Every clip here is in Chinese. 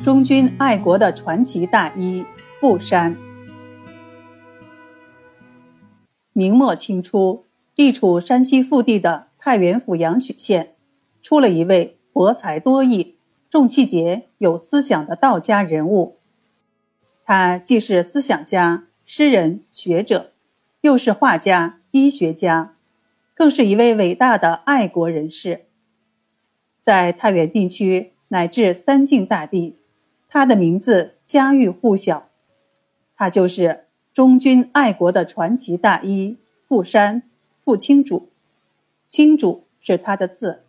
忠君爱国的传奇大医傅山。明末清初，地处山西腹地的太原府阳曲县，出了一位博才多艺、重气节、有思想的道家人物。他既是思想家、诗人、学者，又是画家、医学家，更是一位伟大的爱国人士。在太原地区乃至三晋大地。他的名字家喻户晓，他就是忠君爱国的传奇大医傅山，傅清主，清主是他的字。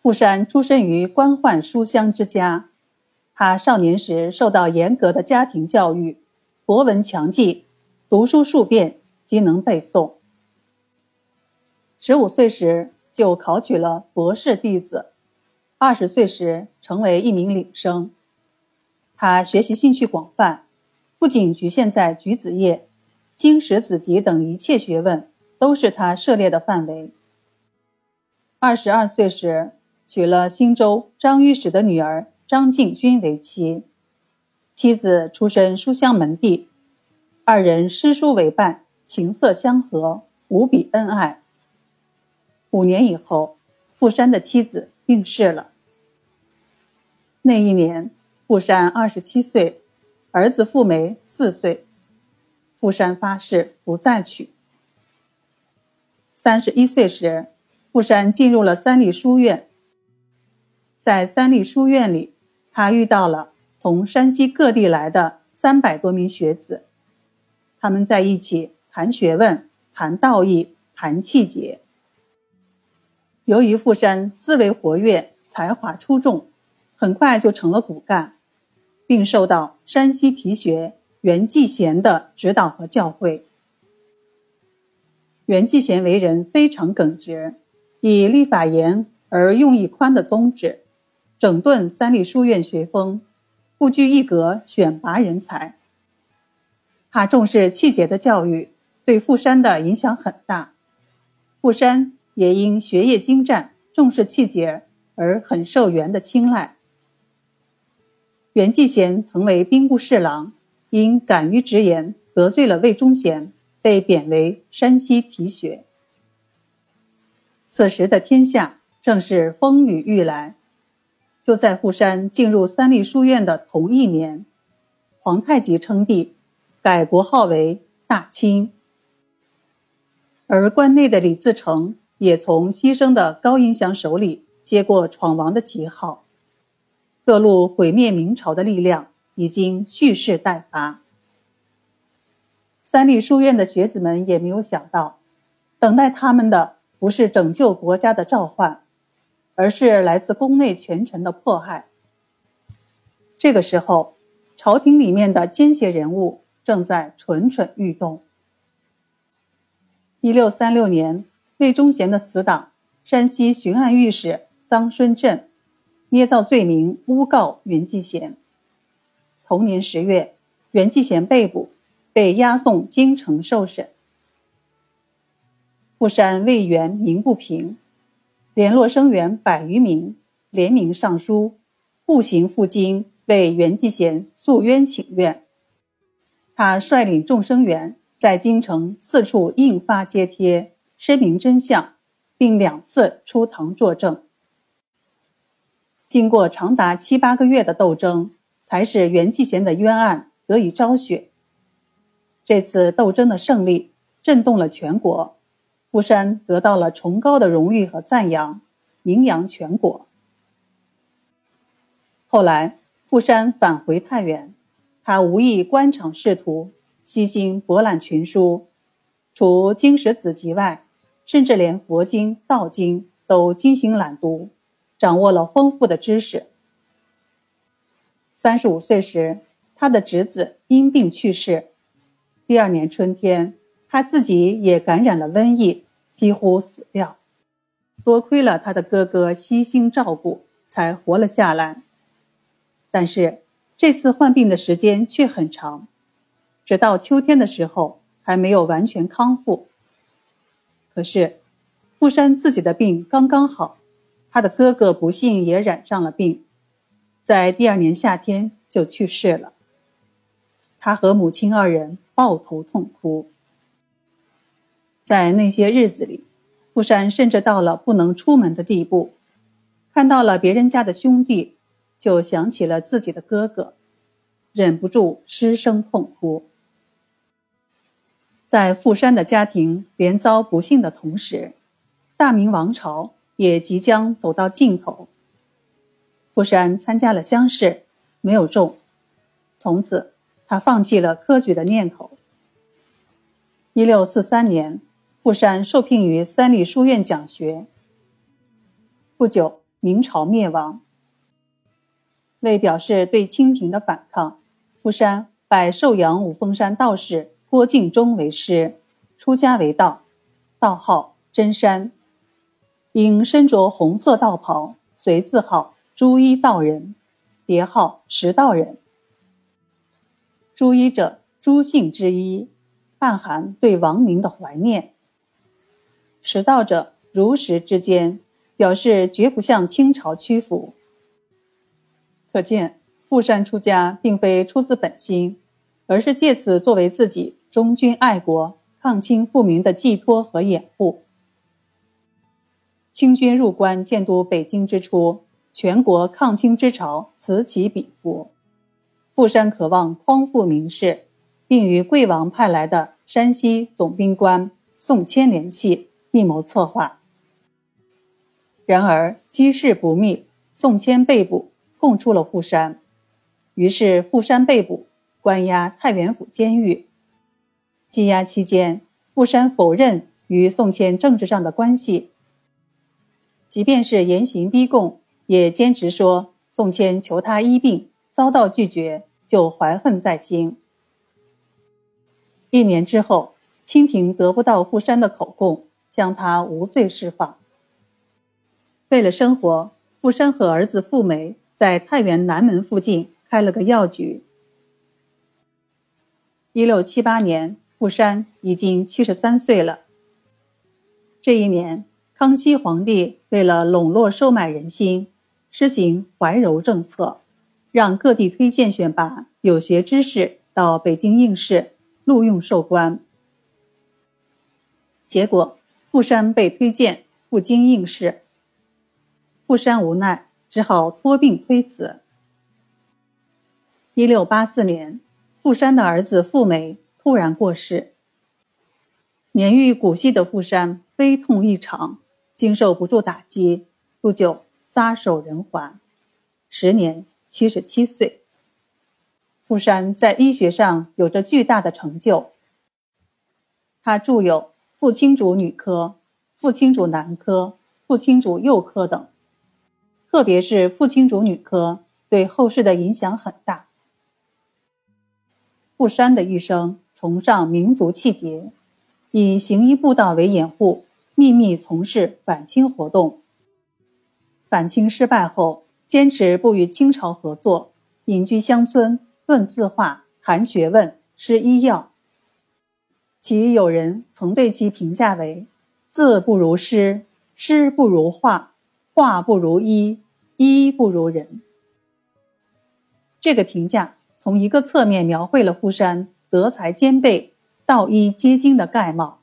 傅山出身于官宦书香之家，他少年时受到严格的家庭教育，博闻强记，读书数遍即能背诵。十五岁时就考取了博士弟子。二十岁时，成为一名领生。他学习兴趣广泛，不仅局限在举子业、经史子集等一切学问，都是他涉猎的范围。二十二岁时，娶了新州张御史的女儿张敬君为妻，妻子出身书香门第，二人诗书为伴，情色相合，无比恩爱。五年以后，傅山的妻子病逝了。那一年，傅山二十七岁，儿子傅梅四岁。傅山发誓不再娶。三十一岁时，傅山进入了三立书院。在三立书院里，他遇到了从山西各地来的三百多名学子，他们在一起谈学问、谈道义、谈气节。由于傅山思维活跃，才华出众。很快就成了骨干，并受到山西提学袁继贤的指导和教诲。袁继贤为人非常耿直，以立法严而用意宽的宗旨，整顿三立书院学风，不拘一格选拔人才。他重视气节的教育，对傅山的影响很大。傅山也因学业精湛、重视气节而很受袁的青睐。袁继贤曾为兵部侍郎，因敢于直言得罪了魏忠贤，被贬为山西提学。此时的天下正是风雨欲来。就在傅山进入三立书院的同一年，皇太极称帝，改国号为大清。而关内的李自成也从牺牲的高迎祥手里接过闯王的旗号。各路毁灭明朝的力量已经蓄势待发。三立书院的学子们也没有想到，等待他们的不是拯救国家的召唤，而是来自宫内权臣的迫害。这个时候，朝廷里面的奸邪人物正在蠢蠢欲动。一六三六年，魏忠贤的死党、山西巡按御史臧孙振。捏造罪名诬告袁继贤。同年十月，袁继贤被捕，被押送京城受审。富山为袁鸣不平，联络生员百余名，联名上书，步行赴京为袁继贤诉冤请愿。他率领众生员在京城四处印发揭贴，声明真相，并两次出堂作证。经过长达七八个月的斗争，才使袁继贤的冤案得以昭雪。这次斗争的胜利震动了全国，傅山得到了崇高的荣誉和赞扬，名扬全国。后来，傅山返回太原，他无意官场仕途，悉心博览群书，除经史子集外，甚至连佛经、道经都精心朗读。掌握了丰富的知识。三十五岁时，他的侄子因病去世。第二年春天，他自己也感染了瘟疫，几乎死掉。多亏了他的哥哥悉心照顾，才活了下来。但是这次患病的时间却很长，直到秋天的时候还没有完全康复。可是，傅山自己的病刚刚好。他的哥哥不幸也染上了病，在第二年夏天就去世了。他和母亲二人抱头痛哭。在那些日子里，富山甚至到了不能出门的地步，看到了别人家的兄弟，就想起了自己的哥哥，忍不住失声痛哭。在富山的家庭连遭不幸的同时，大明王朝也即将走到尽头。富山参加了乡试，没有中，从此他放弃了科举的念头。一六四三年。富山受聘于三立书院讲学。不久，明朝灭亡。为表示对清廷的反抗，富山拜寿阳五峰山道士郭敬忠为师，出家为道，道号真山。因身着红色道袍，遂自号朱衣道人，别号石道人。朱衣者，朱姓之一，暗含对亡灵的怀念。持道者如实之间，表示绝不向清朝屈服。可见富山出家并非出自本心，而是借此作为自己忠君爱国、抗清复明的寄托和掩护。清军入关建都北京之初，全国抗清之潮此起彼伏。富山渴望匡复明室，并与贵王派来的山西总兵官宋谦联系。密谋策划，然而机事不密，宋谦被捕，供出了富山。于是富山被捕，关押太原府监狱。羁押期间，傅山否认与宋谦政治上的关系，即便是严刑逼供，也坚持说宋谦求他医病，遭到拒绝，就怀恨在心。一年之后，清廷得不到富山的口供。将他无罪释放。为了生活，富山和儿子富梅在太原南门附近开了个药局。一六七八年，富山已经七十三岁了。这一年，康熙皇帝为了笼络收买人心，实行怀柔政策，让各地推荐选拔有学之士到北京应试，录用授官。结果。富山被推荐赴京应试，富山无奈，只好托病推辞。一六八四年，富山的儿子富梅突然过世。年逾古稀的富山悲痛异常，经受不住打击，不久撒手人寰，时年七十七岁。富山在医学上有着巨大的成就，他著有。傅青主女科、傅青主男科、傅青主幼科等，特别是傅青主女科对后世的影响很大。傅山的一生崇尚民族气节，以行医布道为掩护，秘密从事反清活动。反清失败后，坚持不与清朝合作，隐居乡村，论字画，谈学问，施医药。其有人曾对其评价为：“字不如诗，诗不如画，画不如医，医不如人。”这个评价从一个侧面描绘了富山德才兼备、道医皆精的概貌。